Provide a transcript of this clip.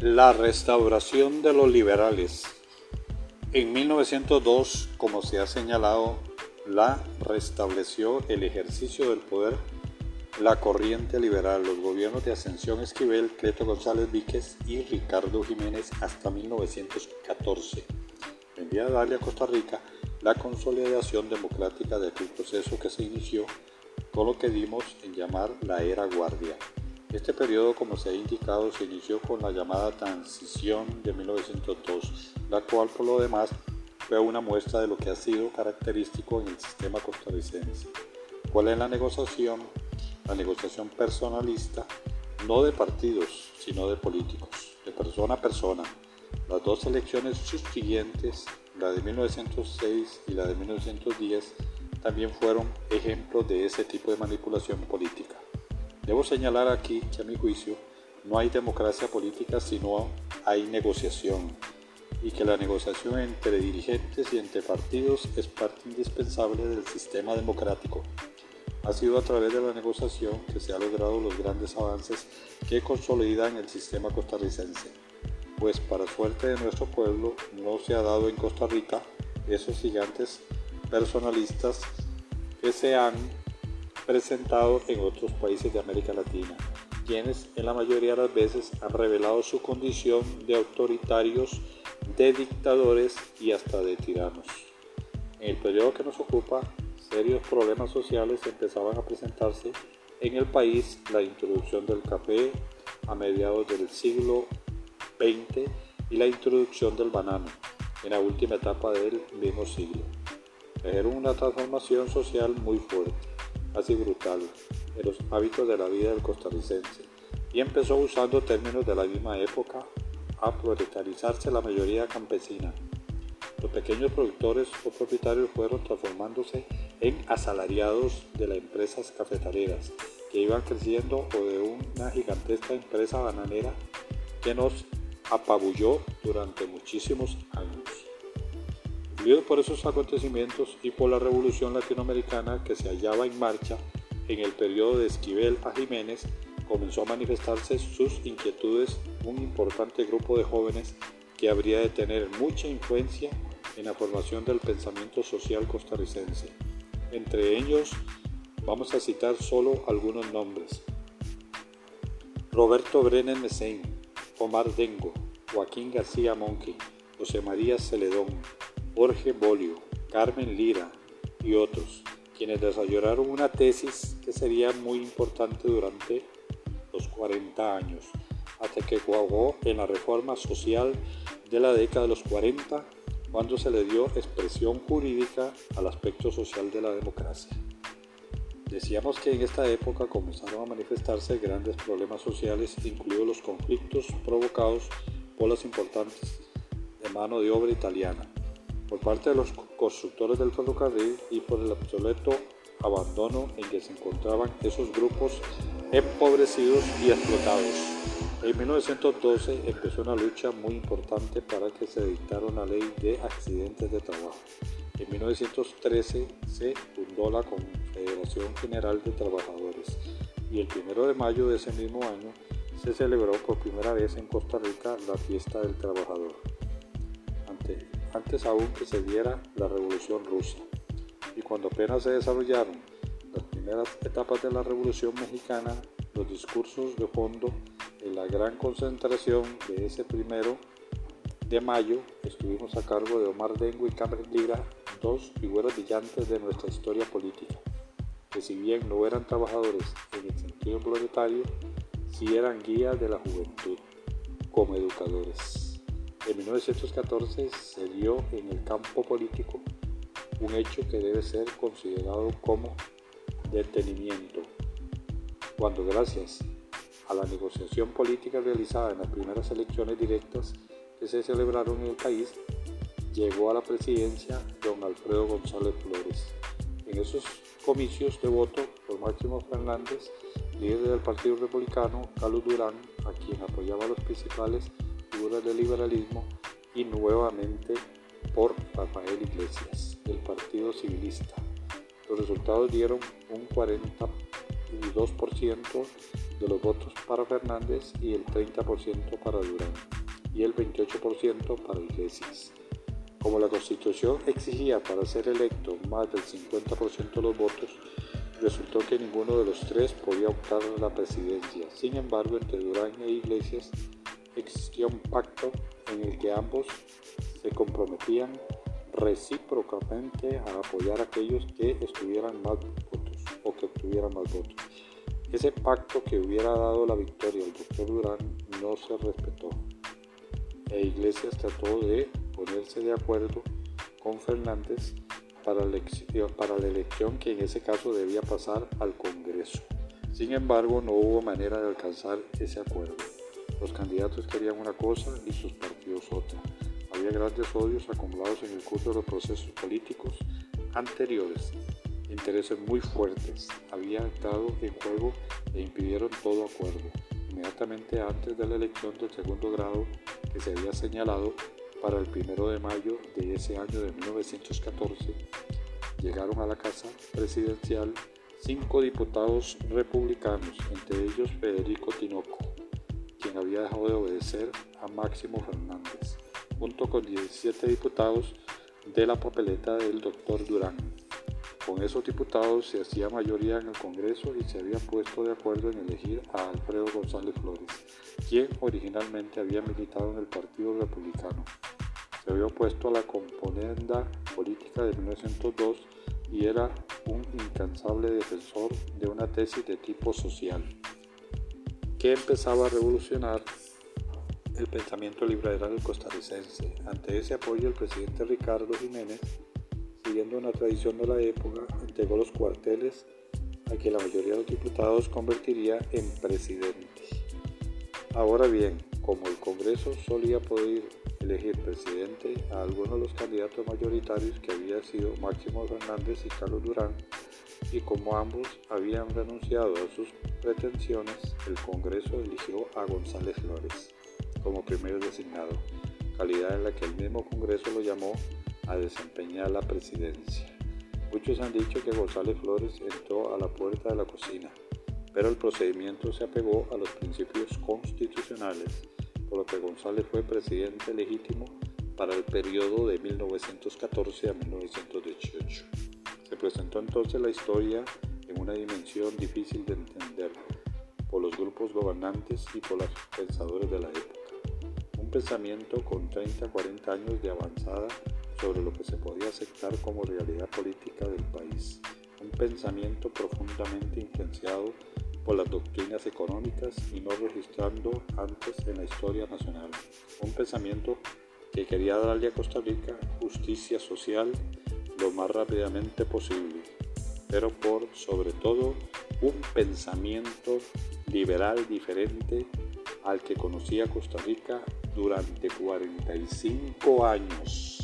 La restauración de los liberales. En 1902, como se ha señalado, la restableció el ejercicio del poder la corriente liberal, los gobiernos de Ascensión Esquivel, Cleto González Víquez y Ricardo Jiménez hasta 1914. Vendía a darle a Costa Rica la consolidación democrática de aquel proceso que se inició con lo que dimos en llamar la era guardia. Este periodo, como se ha indicado, se inició con la llamada transición de 1902, la cual por lo demás fue una muestra de lo que ha sido característico en el sistema costarricense. ¿Cuál es la negociación? La negociación personalista, no de partidos, sino de políticos, de persona a persona. Las dos elecciones subsiguientes, la de 1906 y la de 1910, también fueron ejemplos de ese tipo de manipulación política. Debo señalar aquí que a mi juicio no hay democracia política sino hay negociación y que la negociación entre dirigentes y entre partidos es parte indispensable del sistema democrático. Ha sido a través de la negociación que se han logrado los grandes avances que consolidan el sistema costarricense, pues para suerte de nuestro pueblo no se ha dado en Costa Rica esos gigantes personalistas que se han presentado en otros países de América Latina, quienes en la mayoría de las veces han revelado su condición de autoritarios, de dictadores y hasta de tiranos. En el periodo que nos ocupa, serios problemas sociales empezaban a presentarse en el país, la introducción del café a mediados del siglo XX y la introducción del banano en la última etapa del mismo siglo. Trajeron una transformación social muy fuerte así brutal en los hábitos de la vida del costarricense y empezó usando términos de la misma época a proletarizarse la mayoría campesina. Los pequeños productores o propietarios fueron transformándose en asalariados de las empresas cafetaleras que iban creciendo o de una gigantesca empresa bananera que nos apabulló durante muchísimos años por esos acontecimientos y por la revolución latinoamericana que se hallaba en marcha en el periodo de Esquivel a Jiménez, comenzó a manifestarse sus inquietudes un importante grupo de jóvenes que habría de tener mucha influencia en la formación del pensamiento social costarricense. Entre ellos vamos a citar solo algunos nombres. Roberto Brenner Mesein, Omar Dengo, Joaquín García Monqui, José María Celedón, Jorge Bolio, Carmen Lira y otros, quienes desarrollaron una tesis que sería muy importante durante los 40 años, hasta que cuajó en la reforma social de la década de los 40, cuando se le dio expresión jurídica al aspecto social de la democracia. Decíamos que en esta época comenzaron a manifestarse grandes problemas sociales, incluidos los conflictos provocados por las importantes de mano de obra italiana, por parte de los constructores del ferrocarril y por el obsoleto abandono en que se encontraban esos grupos empobrecidos y explotados. En 1912 empezó una lucha muy importante para que se dictara una ley de accidentes de trabajo. En 1913 se fundó la Confederación General de Trabajadores y el 1 de mayo de ese mismo año se celebró por primera vez en Costa Rica la fiesta del trabajador antes aún que se diera la Revolución Rusa. Y cuando apenas se desarrollaron las primeras etapas de la Revolución Mexicana, los discursos de fondo en la gran concentración de ese primero de mayo estuvimos a cargo de Omar Dengo y Carmen Lira, dos figuras brillantes de nuestra historia política, que si bien no eran trabajadores en el sentido proletario, sí eran guías de la juventud como educadores. En 1914 se dio en el campo político un hecho que debe ser considerado como detenimiento, cuando gracias a la negociación política realizada en las primeras elecciones directas que se celebraron en el país, llegó a la presidencia don Alfredo González Flores. En esos comicios de voto por Máximo Fernández, líder del Partido Republicano, Carlos Durán, a quien apoyaba los principales del liberalismo y nuevamente por Rafael Iglesias del Partido Civilista. Los resultados dieron un 42% de los votos para Fernández y el 30% para Durán y el 28% para Iglesias. Como la Constitución exigía para ser electo más del 50% de los votos, resultó que ninguno de los tres podía optar a la presidencia. Sin embargo, entre Durán e Iglesias existía un pacto en el que ambos se comprometían recíprocamente a apoyar a aquellos que estuvieran más votos o que obtuvieran más votos. Ese pacto que hubiera dado la victoria al doctor Durán no se respetó e Iglesias trató de ponerse de acuerdo con Fernández para la, elección, para la elección que en ese caso debía pasar al Congreso. Sin embargo, no hubo manera de alcanzar ese acuerdo. Los candidatos querían una cosa y sus partidos otra. Había grandes odios acumulados en el curso de los procesos políticos anteriores. Intereses muy fuertes habían estado en juego e impidieron todo acuerdo. Inmediatamente antes de la elección del segundo grado que se había señalado para el primero de mayo de ese año de 1914, llegaron a la Casa Presidencial cinco diputados republicanos, entre ellos Federico Tinoco, había dejado de obedecer a Máximo Fernández, junto con 17 diputados de la papeleta del doctor Durán. Con esos diputados se hacía mayoría en el Congreso y se había puesto de acuerdo en elegir a Alfredo González Flores, quien originalmente había militado en el Partido Republicano. Se había opuesto a la componenda política de 1902 y era un incansable defensor de una tesis de tipo social, que empezaba a revolucionar el pensamiento liberal costarricense. Ante ese apoyo, el presidente Ricardo Jiménez siguiendo una tradición de la época, entregó los cuarteles a que la mayoría de los diputados convertiría en presidente. Ahora bien, como el Congreso solía poder elegir presidente a algunos de los candidatos mayoritarios que había sido Máximo Fernández y Carlos Durán, y como ambos habían renunciado a sus pretensiones, el Congreso eligió a González Flores como primer designado, calidad en la que el mismo Congreso lo llamó a desempeñar la presidencia. Muchos han dicho que González Flores entró a la puerta de la cocina, pero el procedimiento se apegó a los principios constitucionales, por lo que González fue presidente legítimo para el periodo de 1914 a 1918. Se presentó entonces la historia en una dimensión difícil de entender por los grupos gobernantes y por los pensadores de la época. Un pensamiento con 30-40 años de avanzada sobre lo que se podía aceptar como realidad política del país, un pensamiento profundamente influenciado por las doctrinas económicas y no registrando antes en la historia nacional, un pensamiento que quería darle a Costa Rica justicia social lo más rápidamente posible, pero por sobre todo un pensamiento liberal diferente al que conocía Costa Rica durante 45 años.